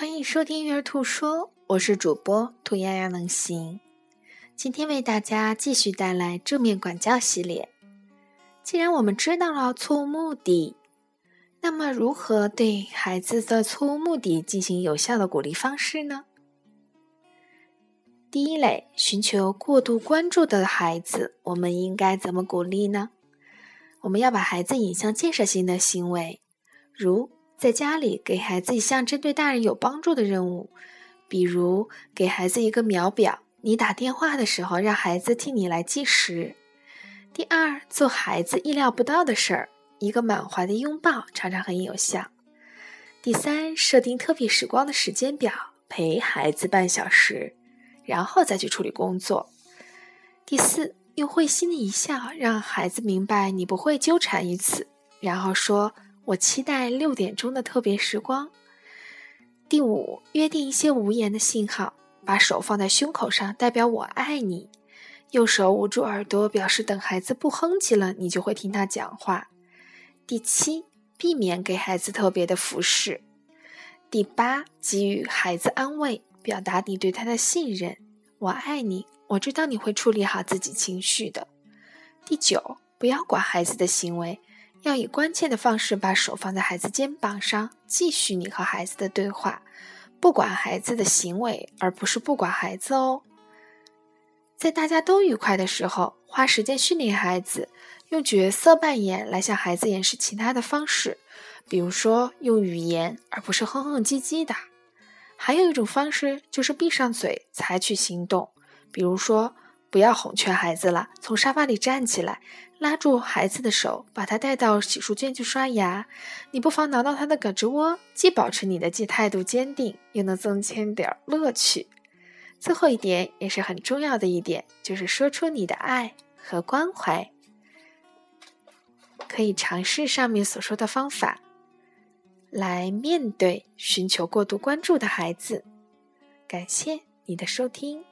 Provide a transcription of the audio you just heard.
欢迎收听《育儿兔说》，我是主播兔丫丫能行。今天为大家继续带来正面管教系列。既然我们知道了错误目的，那么如何对孩子的错误目的进行有效的鼓励方式呢？第一类，寻求过度关注的孩子，我们应该怎么鼓励呢？我们要把孩子引向建设性的行为，如。在家里给孩子一项针对大人有帮助的任务，比如给孩子一个秒表，你打电话的时候让孩子替你来计时。第二，做孩子意料不到的事儿，一个满怀的拥抱常常很有效。第三，设定特别时光的时间表，陪孩子半小时，然后再去处理工作。第四，用会心的一笑让孩子明白你不会纠缠于此，然后说。我期待六点钟的特别时光。第五，约定一些无言的信号，把手放在胸口上，代表我爱你；右手捂住耳朵，表示等孩子不哼唧了，你就会听他讲话。第七，避免给孩子特别的服饰。第八，给予孩子安慰，表达你对他的信任。我爱你，我知道你会处理好自己情绪的。第九，不要管孩子的行为。要以关切的方式把手放在孩子肩膀上，继续你和孩子的对话，不管孩子的行为，而不是不管孩子哦。在大家都愉快的时候，花时间训练孩子，用角色扮演来向孩子演示其他的方式，比如说用语言，而不是哼哼唧唧的。还有一种方式就是闭上嘴，采取行动，比如说。不要哄劝孩子了，从沙发里站起来，拉住孩子的手，把他带到洗漱间去刷牙。你不妨挠挠他的胳肢窝，既保持你的既态度坚定，又能增添点乐趣。最后一点也是很重要的一点，就是说出你的爱和关怀。可以尝试上面所说的方法，来面对寻求过度关注的孩子。感谢你的收听。